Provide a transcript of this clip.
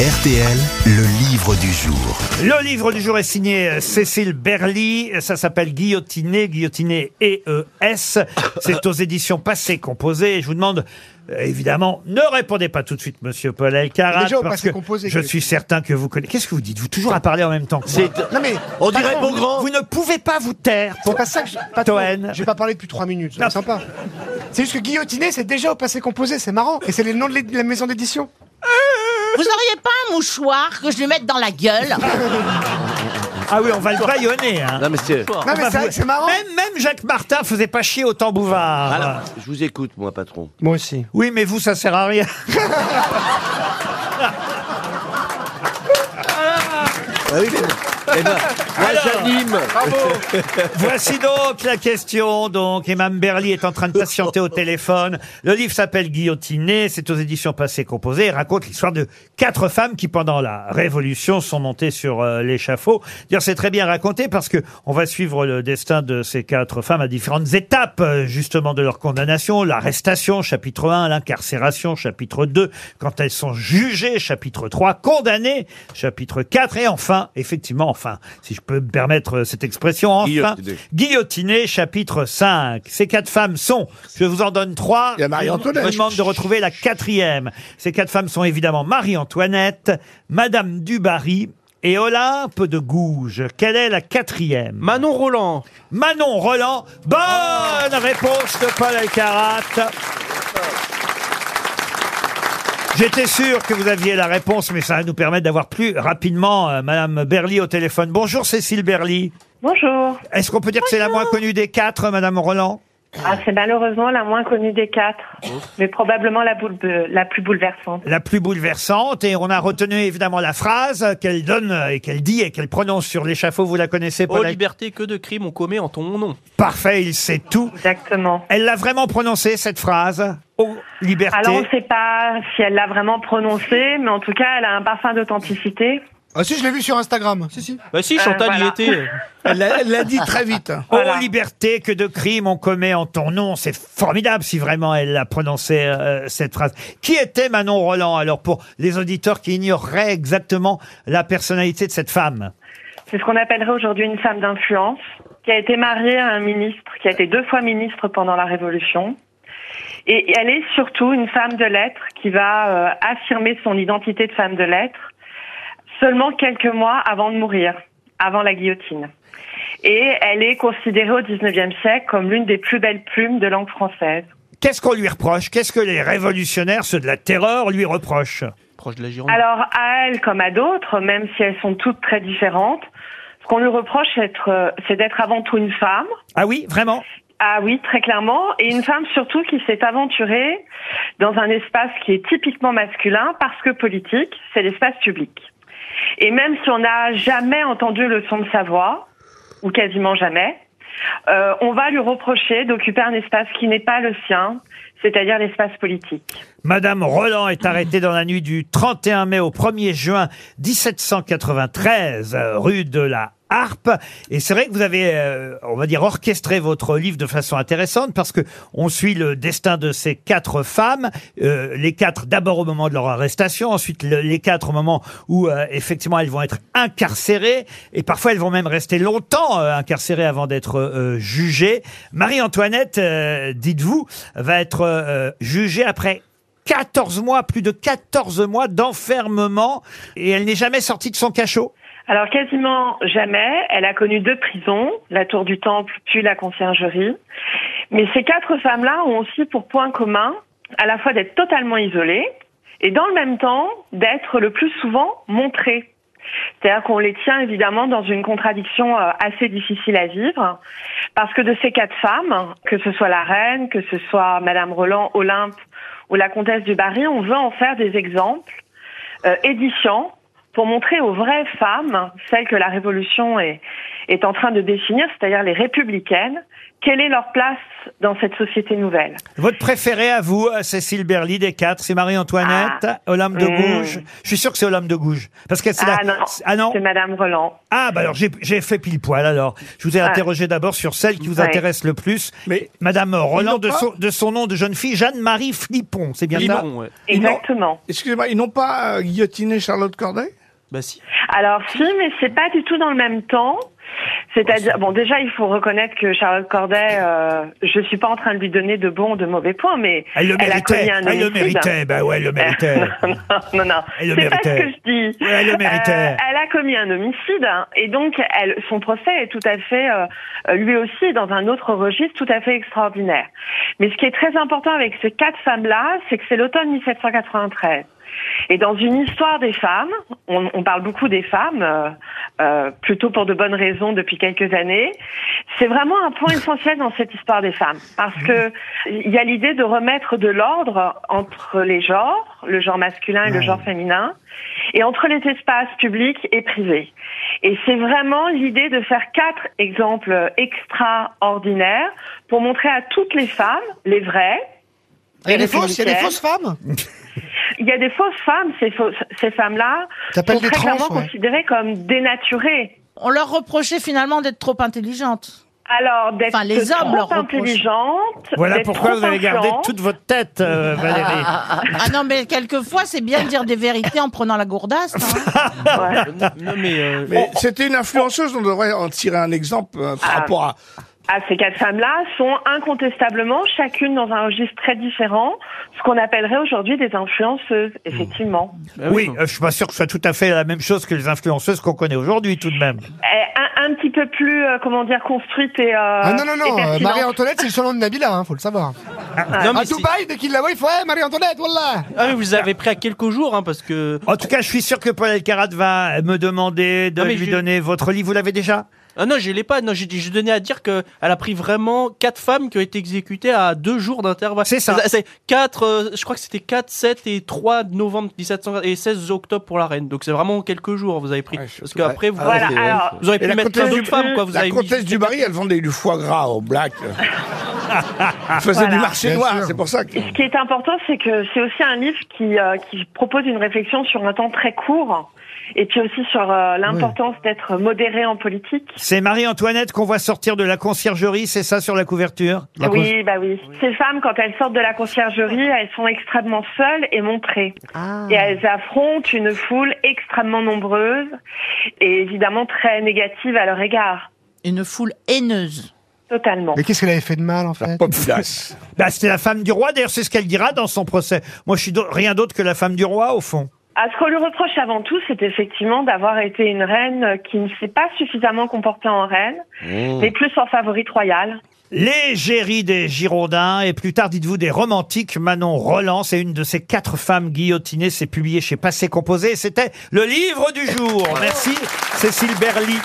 RTL, le livre du jour. Le livre du jour est signé euh, Cécile Berly. Ça s'appelle Guillotiné, Guillotiné EES. C'est aux éditions Passé Composé. Et je vous demande, euh, évidemment, ne répondez pas tout de suite, monsieur Paul Elkarat, Déjà au parce Passé que Composé, je que- suis certain que vous connaissez. Qu'est-ce que vous dites? Vous toujours à parler en même temps que moi? Non mais On dirait patron, Beaugrand. Vous ne pouvez pas vous taire. C'est pas ça que je... Toen. J'ai pas parlé depuis trois minutes, c'est sympa. C'est juste que guillotiner, c'est déjà au passé composé, c'est marrant. Et c'est de l'é- de la maison d'édition. Vous auriez pas un mouchoir que je lui mette dans la gueule Ah oui, on va le baïonner. Hein. Non mais c'est. Non mais c'est vrai que c'est marrant. Même, même Jacques Martin faisait pas chier autant Bouvard. Alors, je vous écoute, moi, patron. Moi aussi. Oui, mais vous, ça sert à rien. Ah oui, mais- eh ben, moi j'anime. Voici donc la question. Donc, et Mme Berly est en train de patienter au téléphone. Le livre s'appelle Guillotiné. C'est aux éditions Passé Composé. Il raconte l'histoire de quatre femmes qui, pendant la Révolution, sont montées sur euh, l'échafaud. D'ailleurs, c'est très bien raconté parce que on va suivre le destin de ces quatre femmes à différentes étapes, euh, justement, de leur condamnation. L'arrestation, chapitre 1. L'incarcération, chapitre 2. Quand elles sont jugées, chapitre 3. Condamnées, chapitre 4. Et enfin, effectivement, enfin, si je peux me permettre euh, cette expression, enfin, Guillotiné. Guillotiné, chapitre 5. Ces quatre femmes sont, je vous en donne trois. Il y a Marie-Antoinette. Je vous demande de retrouver la quatrième. Ces quatre femmes sont évidemment Marie-Antoinette, Madame Dubarry et Olympe de Gouges. Quelle est la quatrième? Manon Roland. Manon Roland. Bonne réponse de Paul Alcarat. J'étais sûr que vous aviez la réponse, mais ça va nous permettre d'avoir plus rapidement euh, Madame Berly au téléphone. Bonjour Cécile Berly. Bonjour. Est-ce qu'on peut dire que c'est la moins connue des quatre, Madame Roland? Ah, c'est malheureusement la moins connue des quatre, mais probablement la, boule- la plus bouleversante. la plus bouleversante et on a retenu évidemment la phrase qu'elle donne euh, et qu'elle dit et qu'elle prononce sur l'échafaud. Vous la connaissez, Oh Paul liberté, que de crimes on commet en ton nom. Parfait, il sait tout. Exactement. Elle l'a vraiment prononcée cette phrase. Oh, liberté. Alors, on ne sait pas si elle l'a vraiment prononcée, mais en tout cas, elle a un parfum d'authenticité. Ah si, je l'ai vu sur Instagram. Si, si. Bah si, Chantal voilà. y était. Elle l'a elle l'a dit très vite. Voilà. Oh liberté, que de crimes on commet en ton nom. C'est formidable si vraiment elle a prononcé euh, cette phrase. Qui était Manon Roland alors pour les auditeurs qui ignoreraient exactement la personnalité de cette femme? C'est ce qu'on appellerait aujourd'hui une femme d'influence, qui a été mariée à un ministre, qui a été deux fois ministre pendant la Révolution. Et elle est surtout une femme de lettres qui va euh, affirmer son identité de femme de lettres seulement quelques mois avant de mourir, avant la guillotine. Et elle est considérée au 19e siècle comme l'une des plus belles plumes de langue française. Qu'est-ce qu'on lui reproche? Qu'est-ce que les révolutionnaires, ceux de la terreur, lui reprochent? Proche de la Gironde. Alors à elle comme à d'autres, même si elles sont toutes très différentes, ce qu'on lui reproche, c'est d'être, euh, c'est d'être avant tout une femme. Ah oui, vraiment? Ah oui, très clairement. Et une femme surtout qui s'est aventurée dans un espace qui est typiquement masculin parce que politique, c'est l'espace public. Et même si on n'a jamais entendu le son de sa voix, ou quasiment jamais, euh, on va lui reprocher d'occuper un espace qui n'est pas le sien, c'est-à-dire l'espace politique. Madame Roland est arrêtée dans la nuit du 31 mai au 1er juin 1793, euh, rue de la Harpe. Et c'est vrai que vous avez, euh, on va dire, orchestré votre livre de façon intéressante parce que on suit le destin de ces quatre femmes, euh, les quatre d'abord au moment de leur arrestation, ensuite le- les quatre au moment où euh, effectivement elles vont être incarcérées et parfois elles vont même rester longtemps euh, incarcérées avant d'être euh, jugées. Marie-Antoinette, euh, dites-vous, va être euh, jugée après 14 mois, plus de 14 mois d'enfermement et elle n'est jamais sortie de son cachot? Alors quasiment jamais. Elle a connu deux prisons, la Tour du Temple puis la Conciergerie. Mais ces quatre femmes-là ont aussi pour point commun à la fois d'être totalement isolées et dans le même temps d'être le plus souvent montrées. C'est-à-dire qu'on les tient évidemment dans une contradiction euh, assez difficile à vivre, parce que de ces quatre femmes, que ce soit la reine, que ce soit Madame Roland, Olympe ou la comtesse du Barry, on veut en faire des exemples euh, édifiants pour montrer aux vraies femmes, celles que la Révolution est, est en train de définir, c'est-à-dire les républicaines, quelle est leur place dans cette société nouvelle. Votre préféré à vous, euh, Cécile Berly, des quatre, c'est Marie-Antoinette, Olympe de Mmh. Gouges. Je suis sûr que c'est Olympe de Gouges. Parce que c'est Ah la... non, Ah non c'est Madame Roland. Ah, bah alors j'ai fait pile poil alors. Je vous ai Ah. interrogé d'abord sur celle qui vous Ouais. intéresse le plus. Mais Madame Roland, de son, de son nom de jeune fille, Jeanne-Marie Flippon, c'est bien ça Flippon, ouais. Exactement. excusez-moi, ils n'ont pas euh, guillotiné Charlotte Corday? Bah si. Alors si, mais c'est pas du tout dans le même temps. C'est-à-dire, bon, déjà, il faut reconnaître que Charlotte Corday, euh, je suis pas en train de lui donner de bons ou de mauvais points, mais Elle le elle a méritait. commis un Elle le homicide. méritait. Bah ouais, elle le méritait. non, non, non. Elle le C'est pas ce que je dis. Ouais, elle le méritait. Euh, elle a commis un homicide hein, et donc elle, son procès est tout à fait, euh, lui aussi, dans un autre registre tout à fait extraordinaire. Mais ce qui est très important avec ces quatre femmes-là, c'est que c'est l'automne 1793. Et dans une histoire des femmes, on, on parle beaucoup des femmes, euh, euh, plutôt pour de bonnes raisons depuis quelques années. C'est vraiment un point essentiel dans cette histoire des femmes, parce que il y a l'idée de remettre de l'ordre entre les genres, le genre masculin et le genre féminin, et entre les espaces publics et privés. Et c'est vraiment l'idée de faire quatre exemples extraordinaires pour montrer à toutes les femmes, les vraies, a les fausses, il y a des fausses femmes? il y a des fausses femmes, ces, fausses- ces femmes-là sont très trans, clairement ouais. considérées comme dénaturées. On leur reprochait finalement d'être trop intelligentes. Alors, d'être Enfin, les hommes leur trop reprochent. intelligentes, Voilà pourquoi vous avez gardé toute votre tête, euh, Valérie. Ah non, mais quelquefois, c'est bien de dire des vérités en prenant la gourdasse. hein. Non mais, euh, Mais c'était une influenceuse, on devrait en tirer un exemple euh, par Ah. rapport à... Ah, ces quatre femmes-là sont incontestablement chacune dans un registre très différent, ce qu'on appellerait aujourd'hui des influenceuses, effectivement. bah Oui, euh, je suis pas sûr que ce soit tout à fait la même chose que les influenceuses qu'on connaît aujourd'hui, tout de même. Euh, Un, un petit peu plus, euh, comment dire, construite et. Euh, Ah non, non, non, euh. Marie-Antoinette, c'est le surnom de Nabila, hein, faut le savoir. non, mais à c'est- Dubaï, dès qu'il la voit, il faut hey, Marie-Antoinette, voilà Ah, mais vous avez pris à quelques jours, hein, parce que. En tout cas, je suis sûr que Paul Elkarat va me demander de Non, mais lui je- donner votre livre. Vous l'avez déjà? Ah non, je l'ai pas. Non, j'ai je donnais à dire que elle a pris vraiment quatre femmes qui ont été exécutées à deux jours d'intervalle. C'est ça. C'est quatre. euh, je crois que c'était 4, 7 et 3 novembre 1700 et 16 octobre pour la reine. Donc c'est vraiment quelques jours vous avez pris. Ouais, je- Parce qu'après vous, Ah, Voilà, alors. vous aurez Et pu la mettre plein comtesse d'autres du- femmes quoi. Vous la avez mis- comtesse du Barry, elle vendait du foie gras au black. elle faisait Voilà. du marché Bien noir, c'est pour ça que... Ce qui est important, c'est que c'est aussi un livre qui, euh, qui propose une réflexion sur un temps très court, et puis aussi sur euh, l'importance d'être modéré en politique. C'est Marie-Antoinette qu'on voit sortir de la conciergerie, c'est ça sur la couverture? La oui, bah oui. Ces femmes, quand elles sortent de la conciergerie, elles sont extrêmement seules et montrées. Et elles affrontent une foule extrêmement nombreuse et évidemment très négative à leur égard. Une foule haineuse. Totalement. Mais qu'est-ce qu'elle avait fait de mal, en fait? Populace. Bah, c'était la femme du roi, d'ailleurs c'est ce qu'elle dira dans son procès. Moi je suis do- rien d'autre que la femme du roi au fond. À ce qu'on lui reproche avant tout, c'est effectivement d'avoir été une reine qui ne s'est pas suffisamment comportée en reine, mais plus en favorite royale. L'égérie des Girondins et plus tard, dites-vous, des romantiques. Manon Roland, c'est une de ces quatre femmes guillotinées. C'est publié chez Passé Composé. C'était le livre du jour. Merci Cécile Berly.